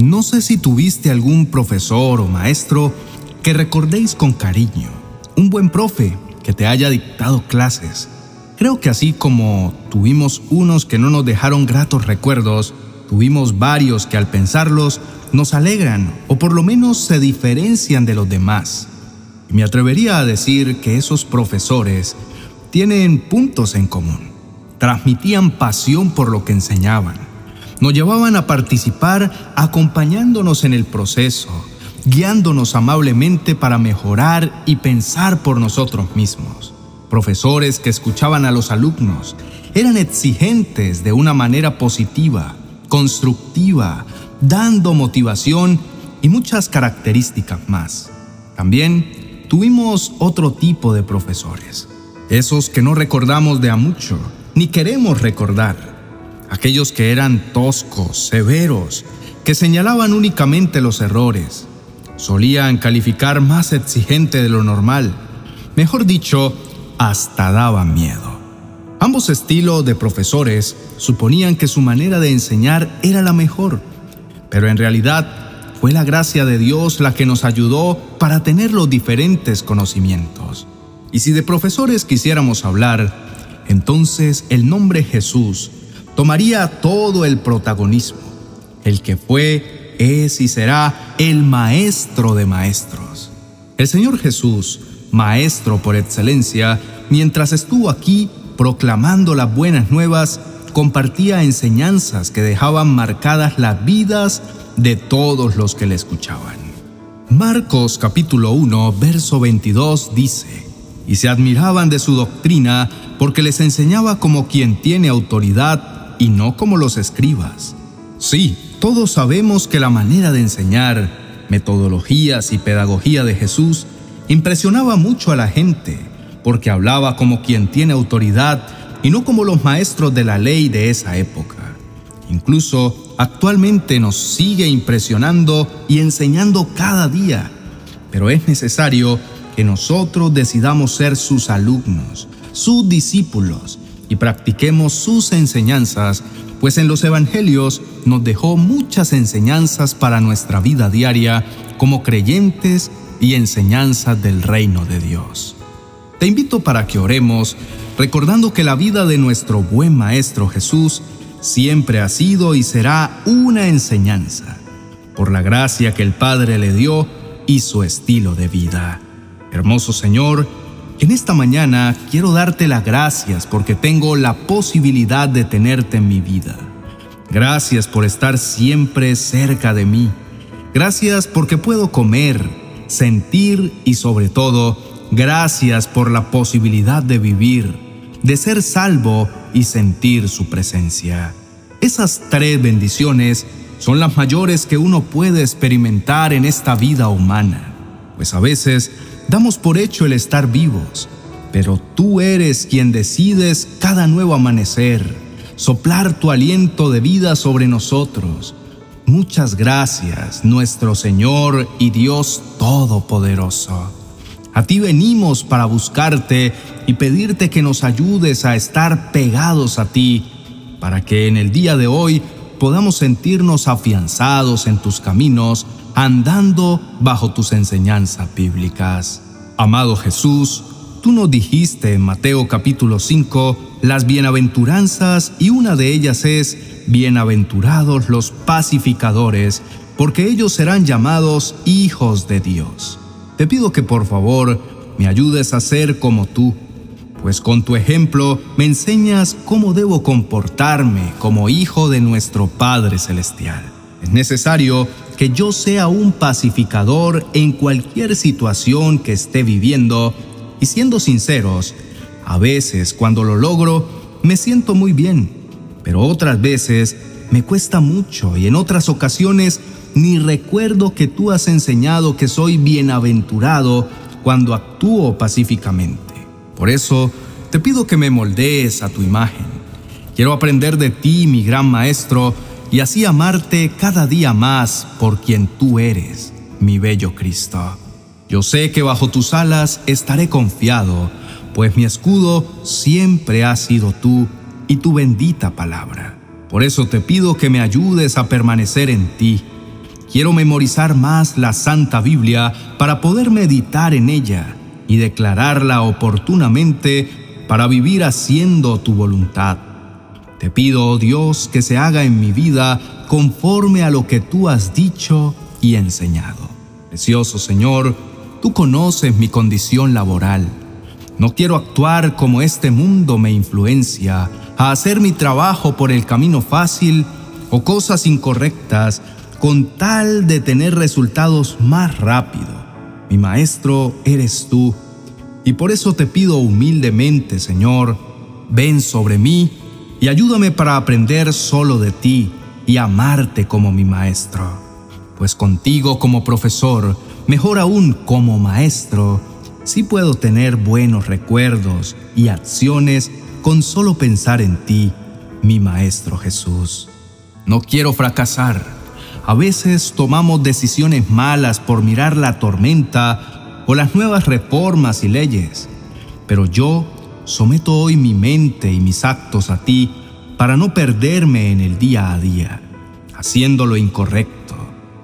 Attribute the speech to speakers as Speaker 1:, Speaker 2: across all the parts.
Speaker 1: No sé si tuviste algún profesor o maestro que recordéis con cariño, un buen profe que te haya dictado clases. Creo que así como tuvimos unos que no nos dejaron gratos recuerdos, tuvimos varios que al pensarlos nos alegran o por lo menos se diferencian de los demás. Y me atrevería a decir que esos profesores tienen puntos en común. Transmitían pasión por lo que enseñaban. Nos llevaban a participar acompañándonos en el proceso, guiándonos amablemente para mejorar y pensar por nosotros mismos. Profesores que escuchaban a los alumnos, eran exigentes de una manera positiva, constructiva, dando motivación y muchas características más. También tuvimos otro tipo de profesores, esos que no recordamos de a mucho, ni queremos recordar, aquellos que eran toscos, severos, que señalaban únicamente los errores, solían calificar más exigente de lo normal, mejor dicho, hasta daban miedo. Ambos estilos de profesores suponían que su manera de enseñar era la mejor, pero en realidad fue la gracia de Dios la que nos ayudó para tener los diferentes conocimientos. Y si de profesores quisiéramos hablar, entonces el nombre Jesús tomaría todo el protagonismo, el que fue, es y será el maestro de maestros. El Señor Jesús, maestro por excelencia, mientras estuvo aquí proclamando las buenas nuevas, compartía enseñanzas que dejaban marcadas las vidas de todos los que le escuchaban. Marcos capítulo 1, verso 22 dice, y se admiraban de su doctrina porque les enseñaba como quien tiene autoridad y no como los escribas. Sí, todos sabemos que la manera de enseñar, metodologías y pedagogía de Jesús impresionaba mucho a la gente, porque hablaba como quien tiene autoridad y no como los maestros de la ley de esa época. Incluso actualmente nos sigue impresionando y enseñando cada día, pero es necesario que nosotros decidamos ser sus alumnos, sus discípulos y practiquemos sus enseñanzas, pues en los evangelios nos dejó muchas enseñanzas para nuestra vida diaria como creyentes y enseñanzas del reino de Dios. Te invito para que oremos recordando que la vida de nuestro buen Maestro Jesús siempre ha sido y será una enseñanza, por la gracia que el Padre le dio y su estilo de vida. Hermoso Señor, en esta mañana quiero darte las gracias porque tengo la posibilidad de tenerte en mi vida. Gracias por estar siempre cerca de mí. Gracias porque puedo comer, sentir y sobre todo, gracias por la posibilidad de vivir de ser salvo y sentir su presencia. Esas tres bendiciones son las mayores que uno puede experimentar en esta vida humana, pues a veces damos por hecho el estar vivos, pero tú eres quien decides cada nuevo amanecer, soplar tu aliento de vida sobre nosotros. Muchas gracias, nuestro Señor y Dios Todopoderoso. A ti venimos para buscarte y pedirte que nos ayudes a estar pegados a ti, para que en el día de hoy podamos sentirnos afianzados en tus caminos, andando bajo tus enseñanzas bíblicas. Amado Jesús, tú nos dijiste en Mateo capítulo 5 las bienaventuranzas y una de ellas es, bienaventurados los pacificadores, porque ellos serán llamados hijos de Dios. Te pido que por favor me ayudes a ser como tú, pues con tu ejemplo me enseñas cómo debo comportarme como hijo de nuestro Padre Celestial. Es necesario que yo sea un pacificador en cualquier situación que esté viviendo y siendo sinceros, a veces cuando lo logro me siento muy bien, pero otras veces me cuesta mucho y en otras ocasiones ni recuerdo que tú has enseñado que soy bienaventurado cuando actúo pacíficamente. Por eso, te pido que me moldees a tu imagen. Quiero aprender de ti, mi gran maestro, y así amarte cada día más por quien tú eres, mi bello Cristo. Yo sé que bajo tus alas estaré confiado, pues mi escudo siempre ha sido tú y tu bendita palabra. Por eso te pido que me ayudes a permanecer en ti Quiero memorizar más la Santa Biblia para poder meditar en ella y declararla oportunamente para vivir haciendo tu voluntad. Te pido, oh Dios, que se haga en mi vida conforme a lo que tú has dicho y enseñado. Precioso Señor, tú conoces mi condición laboral. No quiero actuar como este mundo me influencia, a hacer mi trabajo por el camino fácil o cosas incorrectas con tal de tener resultados más rápido. Mi maestro eres tú, y por eso te pido humildemente, Señor, ven sobre mí y ayúdame para aprender solo de ti y amarte como mi maestro. Pues contigo como profesor, mejor aún como maestro, sí puedo tener buenos recuerdos y acciones con solo pensar en ti, mi Maestro Jesús. No quiero fracasar a veces tomamos decisiones malas por mirar la tormenta o las nuevas reformas y leyes, pero yo someto hoy mi mente y mis actos a ti para no perderme en el día a día, haciendo lo incorrecto.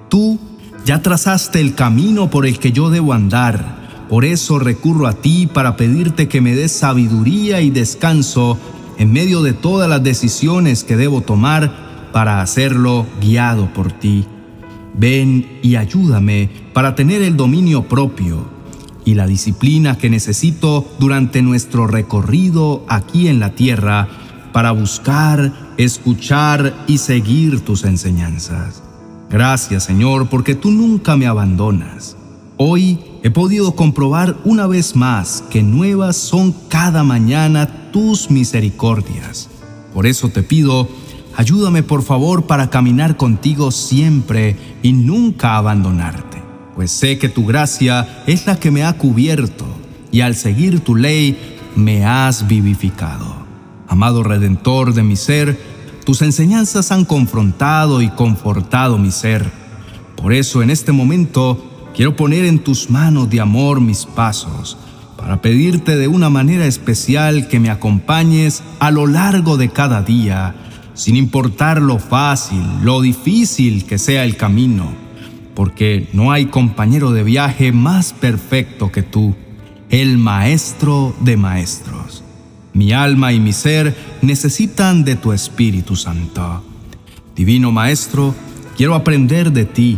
Speaker 1: Tú ya trazaste el camino por el que yo debo andar, por eso recurro a ti para pedirte que me des sabiduría y descanso en medio de todas las decisiones que debo tomar para hacerlo guiado por ti. Ven y ayúdame para tener el dominio propio y la disciplina que necesito durante nuestro recorrido aquí en la tierra para buscar, escuchar y seguir tus enseñanzas. Gracias Señor porque tú nunca me abandonas. Hoy he podido comprobar una vez más que nuevas son cada mañana tus misericordias. Por eso te pido Ayúdame por favor para caminar contigo siempre y nunca abandonarte, pues sé que tu gracia es la que me ha cubierto y al seguir tu ley me has vivificado. Amado Redentor de mi ser, tus enseñanzas han confrontado y confortado mi ser. Por eso en este momento quiero poner en tus manos de amor mis pasos, para pedirte de una manera especial que me acompañes a lo largo de cada día sin importar lo fácil, lo difícil que sea el camino, porque no hay compañero de viaje más perfecto que tú, el Maestro de Maestros. Mi alma y mi ser necesitan de tu Espíritu Santo. Divino Maestro, quiero aprender de ti.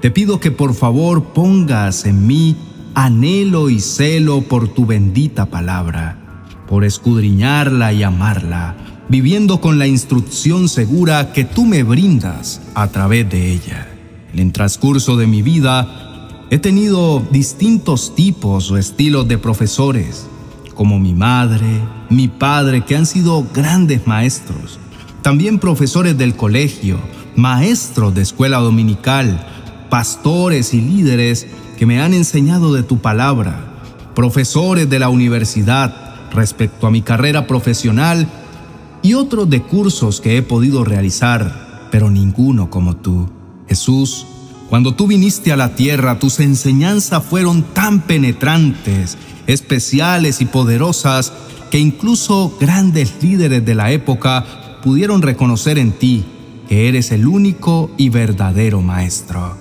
Speaker 1: Te pido que por favor pongas en mí anhelo y celo por tu bendita palabra, por escudriñarla y amarla viviendo con la instrucción segura que tú me brindas a través de ella. En el transcurso de mi vida he tenido distintos tipos o estilos de profesores, como mi madre, mi padre, que han sido grandes maestros, también profesores del colegio, maestros de escuela dominical, pastores y líderes que me han enseñado de tu palabra, profesores de la universidad respecto a mi carrera profesional y otros de cursos que he podido realizar, pero ninguno como tú. Jesús, cuando tú viniste a la tierra, tus enseñanzas fueron tan penetrantes, especiales y poderosas que incluso grandes líderes de la época pudieron reconocer en ti que eres el único y verdadero Maestro.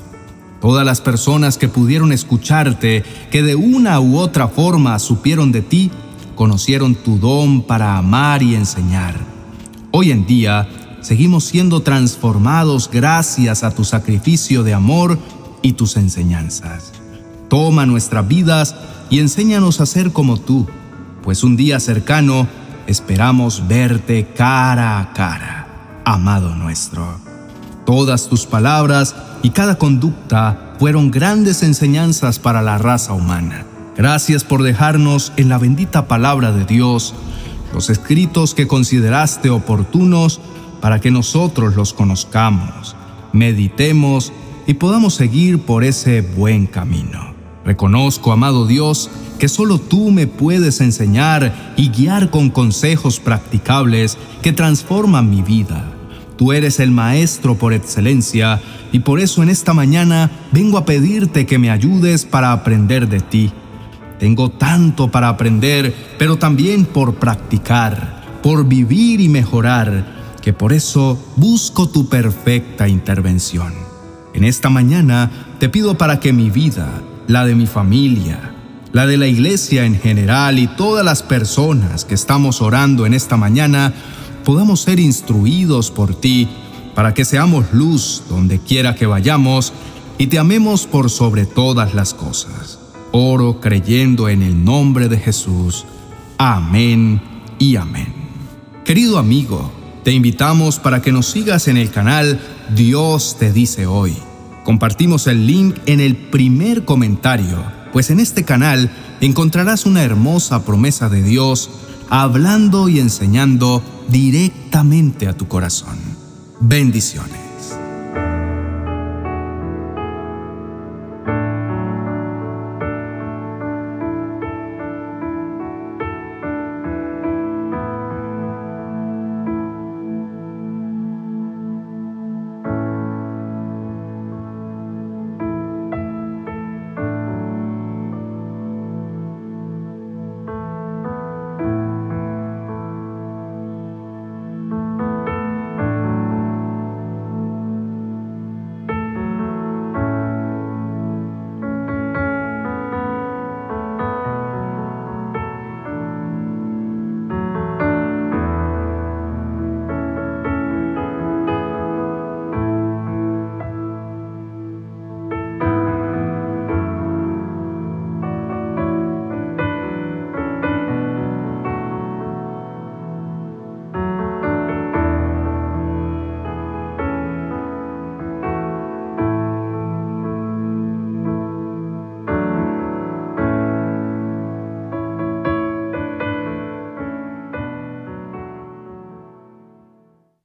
Speaker 1: Todas las personas que pudieron escucharte, que de una u otra forma supieron de ti, conocieron tu don para amar y enseñar. Hoy en día seguimos siendo transformados gracias a tu sacrificio de amor y tus enseñanzas. Toma nuestras vidas y enséñanos a ser como tú, pues un día cercano esperamos verte cara a cara, amado nuestro. Todas tus palabras y cada conducta fueron grandes enseñanzas para la raza humana. Gracias por dejarnos en la bendita palabra de Dios los escritos que consideraste oportunos para que nosotros los conozcamos, meditemos y podamos seguir por ese buen camino. Reconozco, amado Dios, que solo tú me puedes enseñar y guiar con consejos practicables que transforman mi vida. Tú eres el Maestro por excelencia y por eso en esta mañana vengo a pedirte que me ayudes para aprender de ti tengo tanto para aprender, pero también por practicar, por vivir y mejorar, que por eso busco tu perfecta intervención. En esta mañana te pido para que mi vida, la de mi familia, la de la iglesia en general y todas las personas que estamos orando en esta mañana, podamos ser instruidos por ti para que seamos luz donde quiera que vayamos y te amemos por sobre todas las cosas. Oro creyendo en el nombre de Jesús. Amén y amén. Querido amigo, te invitamos para que nos sigas en el canal Dios te dice hoy. Compartimos el link en el primer comentario, pues en este canal encontrarás una hermosa promesa de Dios hablando y enseñando directamente a tu corazón. Bendiciones.